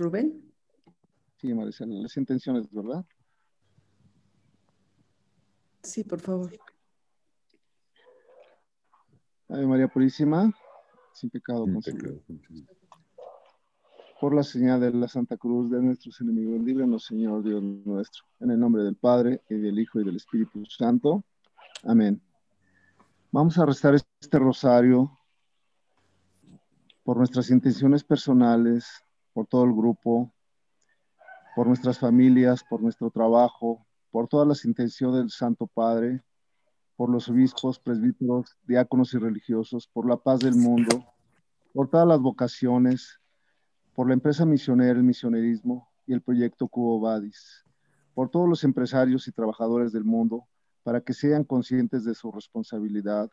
Rubén. Sí, Maricela, las intenciones, ¿verdad? Sí, por favor. Ave María Purísima, sin pecado Por la señal de la Santa Cruz de nuestros enemigos, líbranos, Señor Dios nuestro. En el nombre del Padre, y del Hijo, y del Espíritu Santo. Amén. Vamos a restar este rosario por nuestras intenciones personales, por todo el grupo, por nuestras familias, por nuestro trabajo, por todas las intenciones del Santo Padre, por los obispos, presbíteros, diáconos y religiosos, por la paz del mundo, por todas las vocaciones, por la empresa misionera, el misionerismo y el proyecto Cubo Vadis, por todos los empresarios y trabajadores del mundo, para que sean conscientes de su responsabilidad,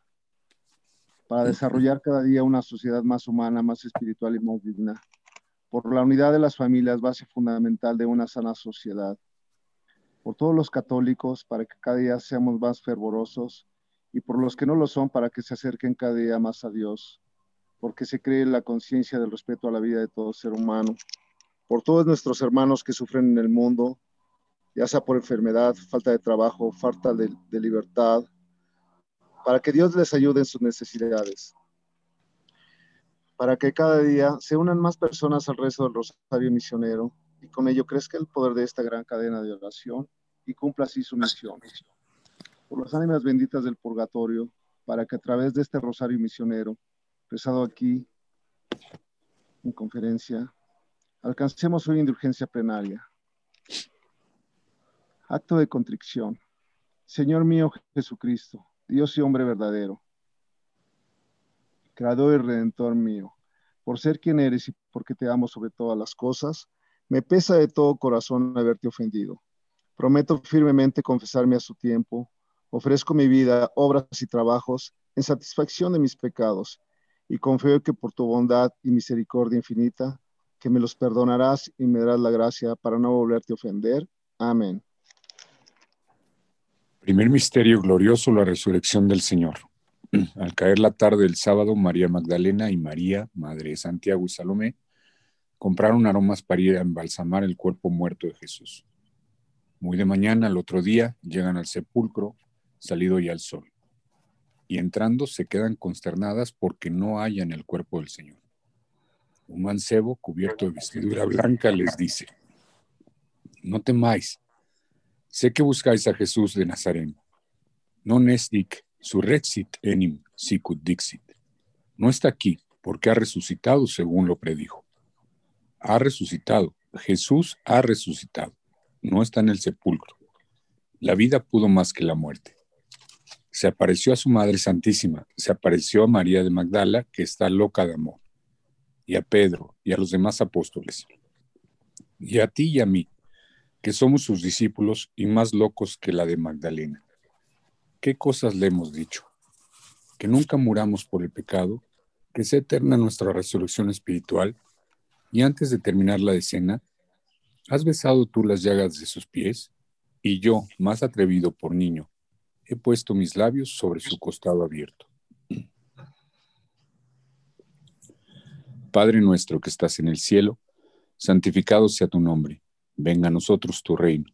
para desarrollar cada día una sociedad más humana, más espiritual y más digna, por la unidad de las familias, base fundamental de una sana sociedad, por todos los católicos, para que cada día seamos más fervorosos, y por los que no lo son, para que se acerquen cada día más a Dios, porque se cree la conciencia del respeto a la vida de todo ser humano, por todos nuestros hermanos que sufren en el mundo, ya sea por enfermedad, falta de trabajo, falta de, de libertad, para que Dios les ayude en sus necesidades, para que cada día se unan más personas al resto del Rosario Misionero y con ello crezca el poder de esta gran cadena de oración y cumpla así su misión. Por las ánimas benditas del purgatorio, para que a través de este rosario misionero, rezado aquí en conferencia, alcancemos hoy indulgencia plenaria. Acto de contrición. Señor mío Jesucristo, Dios y hombre verdadero, Creador y Redentor mío, por ser quien eres y porque te amo sobre todas las cosas, me pesa de todo corazón haberte ofendido Prometo firmemente confesarme a su tiempo. Ofrezco mi vida, obras y trabajos en satisfacción de mis pecados y confío que por tu bondad y misericordia infinita, que me los perdonarás y me darás la gracia para no volverte a ofender. Amén. Primer misterio glorioso, la resurrección del Señor. Al caer la tarde del sábado, María Magdalena y María, Madre de Santiago y Salomé, compraron aromas para ir a embalsamar el cuerpo muerto de Jesús. Muy de mañana, al otro día, llegan al sepulcro, salido ya el sol. Y entrando se quedan consternadas porque no hallan el cuerpo del Señor. Un mancebo cubierto de vestidura blanca les dice, no temáis, sé que buscáis a Jesús de Nazaret. No nesdic surrexit enim sicut dixit. No está aquí porque ha resucitado según lo predijo. Ha resucitado, Jesús ha resucitado no está en el sepulcro. La vida pudo más que la muerte. Se apareció a su Madre Santísima, se apareció a María de Magdala, que está loca de amor, y a Pedro y a los demás apóstoles, y a ti y a mí, que somos sus discípulos y más locos que la de Magdalena. ¿Qué cosas le hemos dicho? Que nunca muramos por el pecado, que sea eterna nuestra resurrección espiritual, y antes de terminar la decena, ¿Has besado tú las llagas de sus pies? Y yo, más atrevido por niño, he puesto mis labios sobre su costado abierto. Padre nuestro que estás en el cielo, santificado sea tu nombre, venga a nosotros tu reino.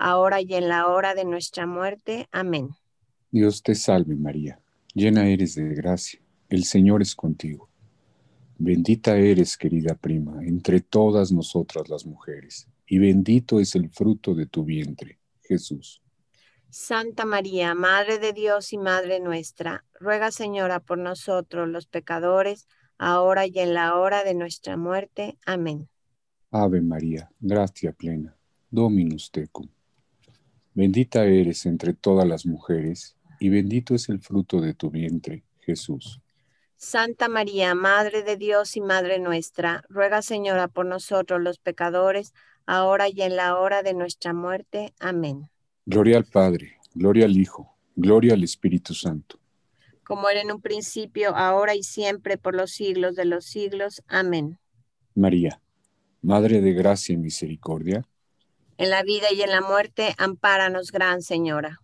ahora y en la hora de nuestra muerte. Amén. Dios te salve María, llena eres de gracia, el Señor es contigo. Bendita eres, querida prima, entre todas nosotras las mujeres, y bendito es el fruto de tu vientre, Jesús. Santa María, Madre de Dios y Madre nuestra, ruega Señora por nosotros los pecadores, ahora y en la hora de nuestra muerte. Amén. Ave María, gracia plena, Dominus tecum. Bendita eres entre todas las mujeres, y bendito es el fruto de tu vientre, Jesús. Santa María, Madre de Dios y Madre nuestra, ruega Señora por nosotros los pecadores, ahora y en la hora de nuestra muerte. Amén. Gloria al Padre, gloria al Hijo, gloria al Espíritu Santo. Como era en un principio, ahora y siempre, por los siglos de los siglos. Amén. María, Madre de gracia y misericordia. En la vida y en la muerte, ampáranos, Gran Señora.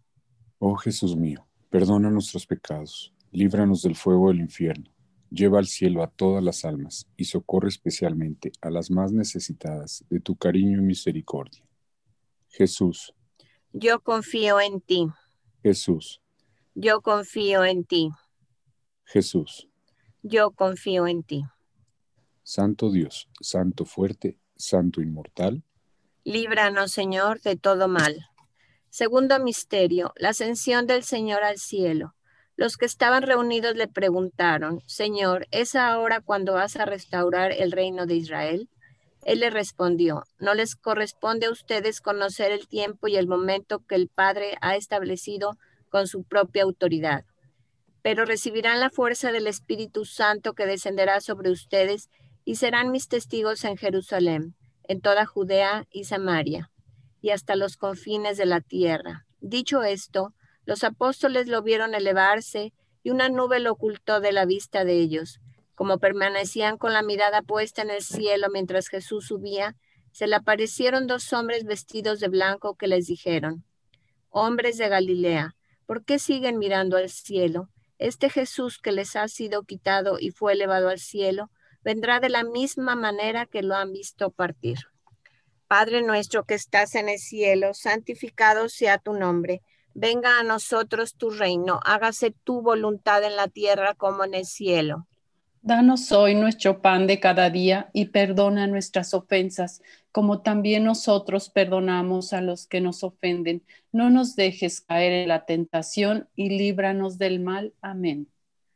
Oh Jesús mío, perdona nuestros pecados líbranos del fuego del infierno, lleva al cielo a todas las almas y socorre especialmente a las más necesitadas de tu cariño y misericordia. Jesús. Yo confío en ti. Jesús. Yo confío en ti. Jesús. Yo confío en ti. Santo Dios, Santo fuerte, Santo inmortal. Líbranos, Señor, de todo mal. Segundo misterio, la ascensión del Señor al cielo. Los que estaban reunidos le preguntaron, Señor, ¿es ahora cuando vas a restaurar el reino de Israel? Él le respondió, no les corresponde a ustedes conocer el tiempo y el momento que el Padre ha establecido con su propia autoridad, pero recibirán la fuerza del Espíritu Santo que descenderá sobre ustedes y serán mis testigos en Jerusalén, en toda Judea y Samaria, y hasta los confines de la tierra. Dicho esto, los apóstoles lo vieron elevarse y una nube lo ocultó de la vista de ellos. Como permanecían con la mirada puesta en el cielo mientras Jesús subía, se le aparecieron dos hombres vestidos de blanco que les dijeron, Hombres de Galilea, ¿por qué siguen mirando al cielo? Este Jesús que les ha sido quitado y fue elevado al cielo, vendrá de la misma manera que lo han visto partir. Padre nuestro que estás en el cielo, santificado sea tu nombre Venga a nosotros tu reino, hágase tu voluntad en la tierra como en el cielo. Danos hoy nuestro pan de cada día y perdona nuestras ofensas, como también nosotros perdonamos a los que nos ofenden. No nos dejes caer en la tentación y líbranos del mal. Amén.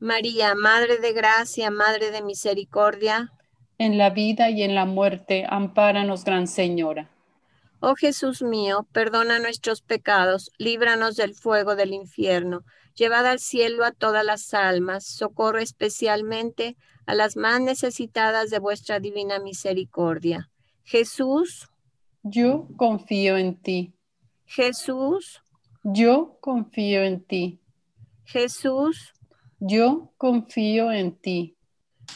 María, Madre de Gracia, Madre de Misericordia. En la vida y en la muerte, ampáranos, Gran Señora. Oh Jesús mío, perdona nuestros pecados, líbranos del fuego del infierno, llevad al cielo a todas las almas, socorre especialmente a las más necesitadas de vuestra divina misericordia. Jesús, yo confío en ti. Jesús, yo confío en ti. Jesús, yo confío en ti.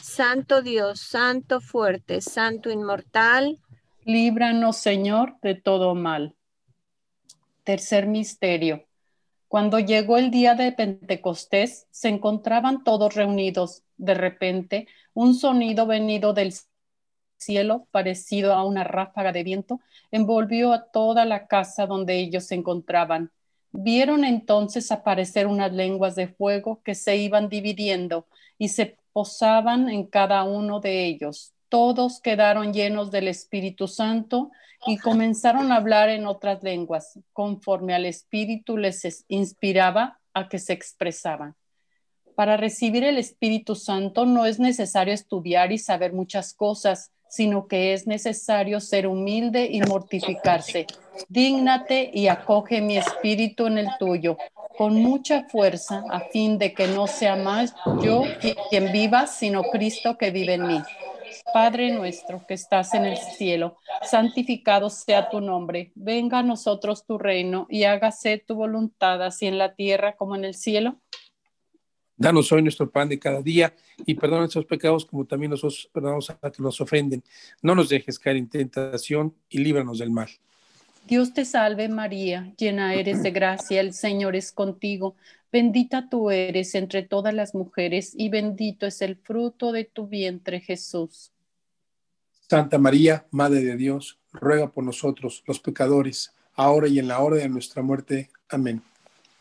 Santo Dios, Santo fuerte, Santo inmortal, líbranos Señor de todo mal. Tercer misterio. Cuando llegó el día de Pentecostés, se encontraban todos reunidos. De repente, un sonido venido del cielo, parecido a una ráfaga de viento, envolvió a toda la casa donde ellos se encontraban. Vieron entonces aparecer unas lenguas de fuego que se iban dividiendo y se posaban en cada uno de ellos. Todos quedaron llenos del Espíritu Santo y comenzaron a hablar en otras lenguas, conforme al Espíritu les inspiraba a que se expresaban. Para recibir el Espíritu Santo no es necesario estudiar y saber muchas cosas, sino que es necesario ser humilde y mortificarse. Dígnate y acoge mi espíritu en el tuyo, con mucha fuerza, a fin de que no sea más yo quien viva, sino Cristo que vive en mí. Padre nuestro que estás en el cielo, santificado sea tu nombre, venga a nosotros tu reino y hágase tu voluntad, así en la tierra como en el cielo. Danos hoy nuestro pan de cada día y perdona nuestros pecados como también nosotros perdonamos a que nos ofenden. No nos dejes caer en tentación y líbranos del mal. Dios te salve María, llena eres de gracia, el Señor es contigo. Bendita tú eres entre todas las mujeres y bendito es el fruto de tu vientre Jesús. Santa María, Madre de Dios, ruega por nosotros, los pecadores, ahora y en la hora de nuestra muerte. Amén.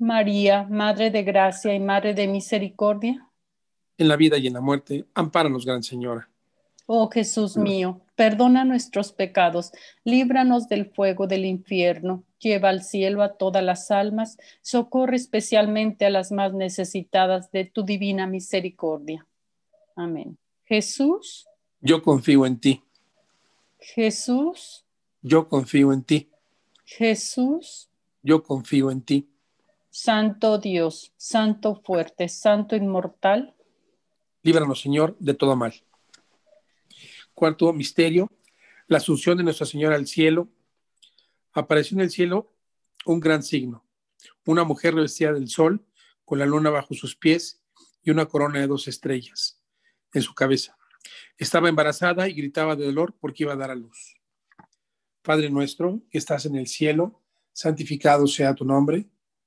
María, Madre de Gracia y Madre de Misericordia. En la vida y en la muerte, ampáranos, Gran Señora. Oh Jesús mío, perdona nuestros pecados, líbranos del fuego del infierno, lleva al cielo a todas las almas, socorre especialmente a las más necesitadas de tu divina misericordia. Amén. Jesús. Yo confío en ti. Jesús. Yo confío en ti. Jesús. Yo confío en ti. Santo Dios, Santo fuerte, Santo inmortal. Líbranos, Señor, de todo mal. Cuarto misterio, la asunción de Nuestra Señora al cielo. Apareció en el cielo un gran signo, una mujer revestida del sol, con la luna bajo sus pies y una corona de dos estrellas en su cabeza. Estaba embarazada y gritaba de dolor porque iba a dar a luz. Padre nuestro, que estás en el cielo, santificado sea tu nombre,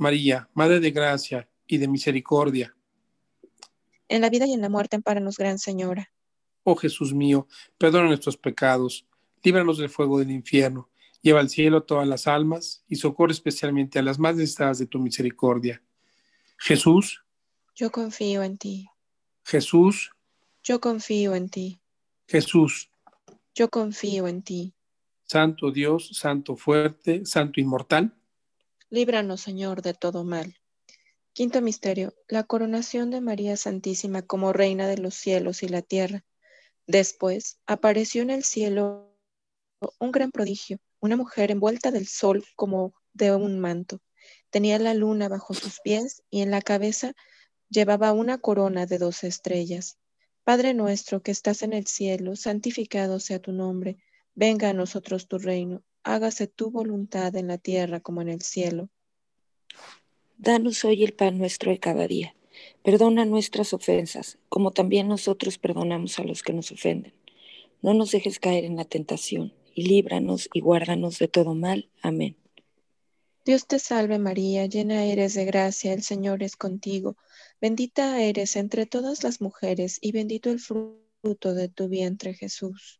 María, Madre de gracia y de misericordia. En la vida y en la muerte, amparanos, Gran Señora. Oh Jesús mío, perdona nuestros pecados, líbranos del fuego del infierno, lleva al cielo todas las almas y socorre especialmente a las más necesitadas de tu misericordia. Jesús, Yo confío en ti. Jesús, Yo confío en ti. Jesús, Yo confío en ti. Santo Dios, Santo fuerte, Santo inmortal. Líbranos, Señor, de todo mal. Quinto misterio, la coronación de María Santísima como Reina de los cielos y la tierra. Después apareció en el cielo un gran prodigio, una mujer envuelta del sol como de un manto. Tenía la luna bajo sus pies y en la cabeza llevaba una corona de doce estrellas. Padre nuestro que estás en el cielo, santificado sea tu nombre. Venga a nosotros tu reino. Hágase tu voluntad en la tierra como en el cielo. Danos hoy el pan nuestro de cada día. Perdona nuestras ofensas, como también nosotros perdonamos a los que nos ofenden. No nos dejes caer en la tentación, y líbranos y guárdanos de todo mal. Amén. Dios te salve María, llena eres de gracia, el Señor es contigo. Bendita eres entre todas las mujeres, y bendito el fruto de tu vientre Jesús.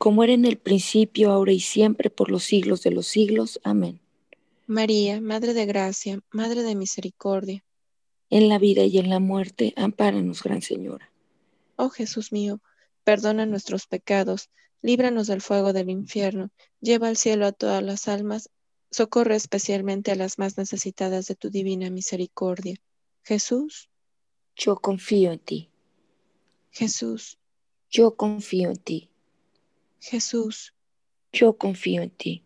como era en el principio, ahora y siempre, por los siglos de los siglos. Amén. María, Madre de Gracia, Madre de Misericordia. En la vida y en la muerte, ampáranos, Gran Señora. Oh Jesús mío, perdona nuestros pecados, líbranos del fuego del infierno, lleva al cielo a todas las almas, socorre especialmente a las más necesitadas de tu divina misericordia. Jesús. Yo confío en ti. Jesús. Yo confío en ti. Jesús, yo confío en ti.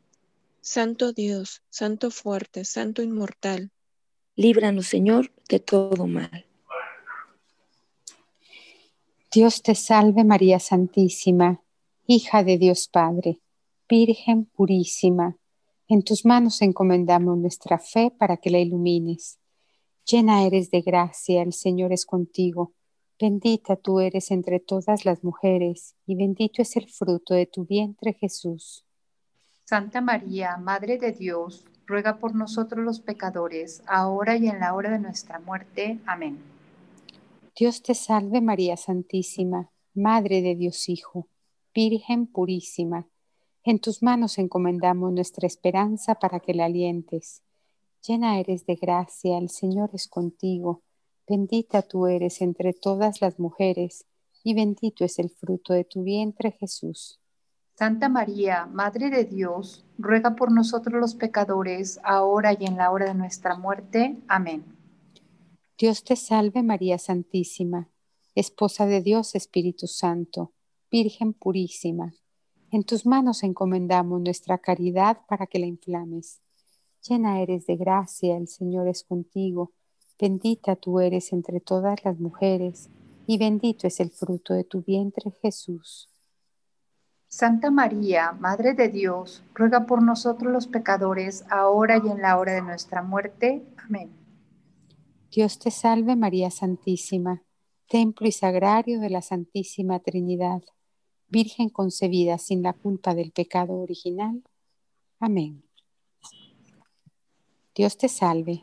Santo Dios, Santo fuerte, Santo inmortal. Líbranos, Señor, de todo mal. Dios te salve María Santísima, hija de Dios Padre, Virgen purísima. En tus manos encomendamos nuestra fe para que la ilumines. Llena eres de gracia, el Señor es contigo Bendita tú eres entre todas las mujeres, y bendito es el fruto de tu vientre Jesús. Santa María, Madre de Dios, ruega por nosotros los pecadores, ahora y en la hora de nuestra muerte. Amén. Dios te salve María Santísima, Madre de Dios Hijo, Virgen purísima. En tus manos encomendamos nuestra esperanza para que la alientes. Llena eres de gracia, el Señor es contigo Bendita tú eres entre todas las mujeres, y bendito es el fruto de tu vientre Jesús. Santa María, Madre de Dios, ruega por nosotros los pecadores, ahora y en la hora de nuestra muerte. Amén. Dios te salve María Santísima, Esposa de Dios Espíritu Santo, Virgen purísima. En tus manos encomendamos nuestra caridad para que la inflames. Llena eres de gracia, el Señor es contigo Bendita tú eres entre todas las mujeres, y bendito es el fruto de tu vientre Jesús. Santa María, Madre de Dios, ruega por nosotros los pecadores, ahora y en la hora de nuestra muerte. Amén. Dios te salve María Santísima, templo y sagrario de la Santísima Trinidad, Virgen concebida sin la culpa del pecado original. Amén. Dios te salve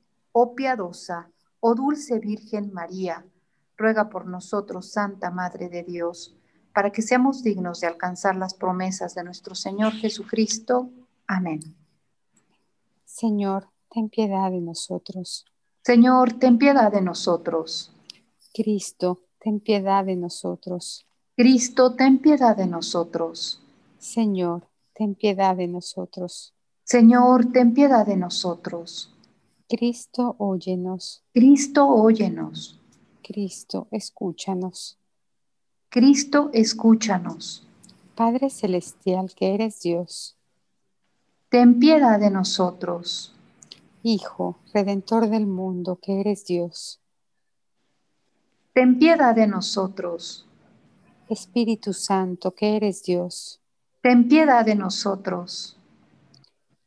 oh piadosa, oh dulce Virgen María, ruega por nosotros, Santa Madre de Dios, para que seamos dignos de alcanzar las promesas de nuestro Señor Jesucristo. Amén. Señor, ten piedad de nosotros. Señor, ten piedad de nosotros. Cristo, ten piedad de nosotros. Cristo, ten piedad de nosotros. Señor, ten piedad de nosotros. Señor, ten piedad de nosotros. Cristo, óyenos. Cristo, óyenos. Cristo, escúchanos. Cristo, escúchanos. Padre Celestial que eres Dios. Ten piedad de nosotros. Hijo, Redentor del mundo que eres Dios. Ten piedad de nosotros. Espíritu Santo que eres Dios. Ten piedad de nosotros.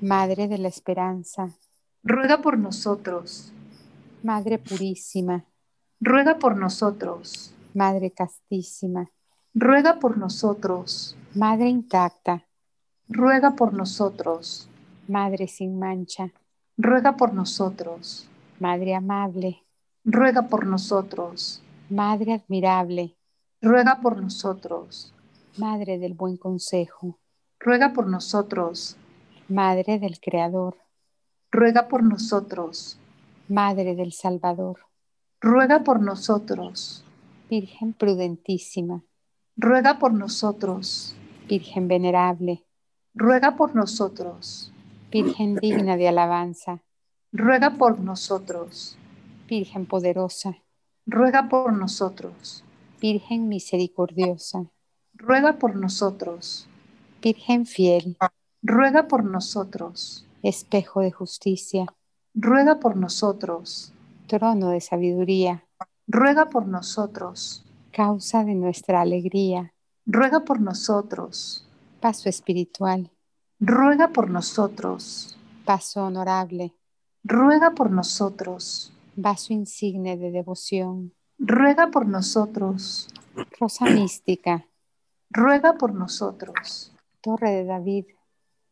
Madre de la Esperanza, ruega por nosotros. Madre Purísima, ruega por nosotros. Madre castísima, ruega por nosotros. Madre intacta, ruega por nosotros. Madre sin mancha, ruega por nosotros. Madre amable, ruega por nosotros. Madre admirable, ruega por nosotros. Madre del buen consejo, ruega por nosotros. Madre del Creador, ruega por nosotros. Madre del Salvador, ruega por nosotros. Virgen prudentísima, ruega por nosotros. Virgen venerable, ruega por nosotros. Virgen digna de alabanza, ruega por nosotros. Virgen poderosa, ruega por nosotros. Virgen misericordiosa, ruega por nosotros. Virgen fiel, ruega por nosotros. Espejo de justicia, ruega por nosotros trono de sabiduría, ruega por nosotros. Causa de nuestra alegría, ruega por nosotros. Paso espiritual, ruega por nosotros. Paso honorable, ruega por nosotros. Vaso insigne de devoción, ruega por nosotros. Rosa mística, ruega por nosotros. Torre de David,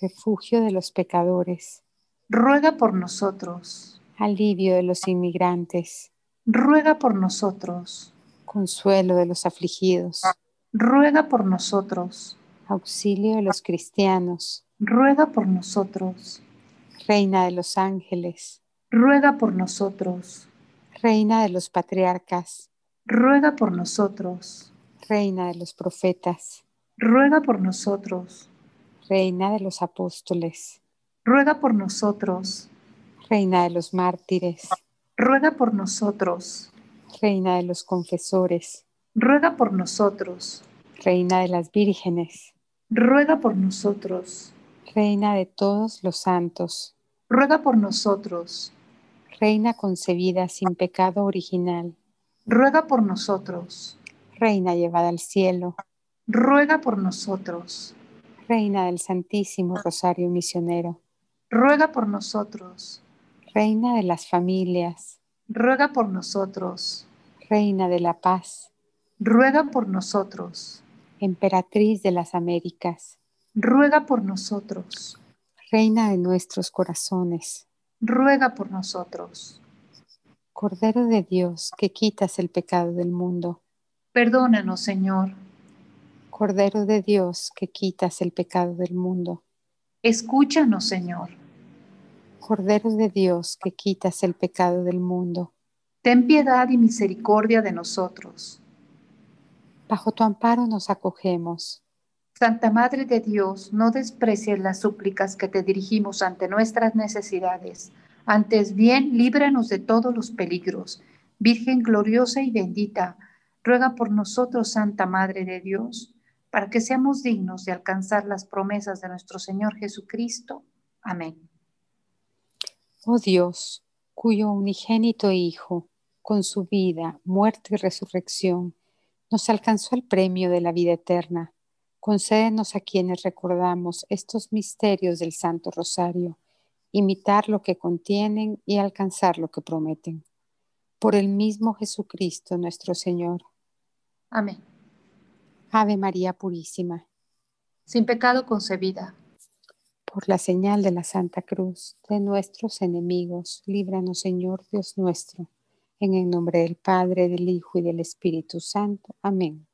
Refugio de los pecadores, ruega por nosotros. Alivio de los inmigrantes, ruega por nosotros. Consuelo de los afligidos, ruega por nosotros. Auxilio de los cristianos, ruega por nosotros. Reina de los ángeles, ruega por nosotros. Reina de los patriarcas, ruega por nosotros. Reina de los profetas, ruega por nosotros. Reina de los apóstoles, ruega por nosotros. Reina de los mártires, ruega por nosotros. Reina de los confesores, ruega por nosotros. Reina de las vírgenes, ruega por nosotros. Reina de todos los santos, ruega por nosotros. Reina concebida sin pecado original, ruega por nosotros. Reina llevada al cielo, ruega por nosotros. Reina del Santísimo Rosario Misionero, ruega por nosotros. Reina de las familias, ruega por nosotros. Reina de la paz, ruega por nosotros. Emperatriz de las Américas, ruega por nosotros. Reina de nuestros corazones, ruega por nosotros. Cordero de Dios, que quitas el pecado del mundo, perdónanos, Señor. Cordero de Dios, que quitas el pecado del mundo, escúchanos, Señor. Cordero de Dios, que quitas el pecado del mundo, ten piedad y misericordia de nosotros. Bajo tu amparo nos acogemos. Santa Madre de Dios, no desprecies las súplicas que te dirigimos ante nuestras necesidades. Antes bien, líbranos de todos los peligros. Virgen gloriosa y bendita, ruega por nosotros, Santa Madre de Dios, para que seamos dignos de alcanzar las promesas de nuestro Señor Jesucristo. Amén. Oh Dios, cuyo unigénito Hijo, con su vida, muerte y resurrección, Nos alcanzó el premio de la vida eterna. Concédenos a quienes recordamos estos misterios del Santo Rosario, imitar lo que contienen y alcanzar lo que prometen. Por el mismo Jesucristo nuestro Señor. Amén. Ave María Purísima. Sin pecado concebida. Por la señal de la Santa Cruz de nuestros enemigos, líbranos Señor Dios nuestro en el nombre del Padre, del Hijo y del Espíritu Santo. Amén.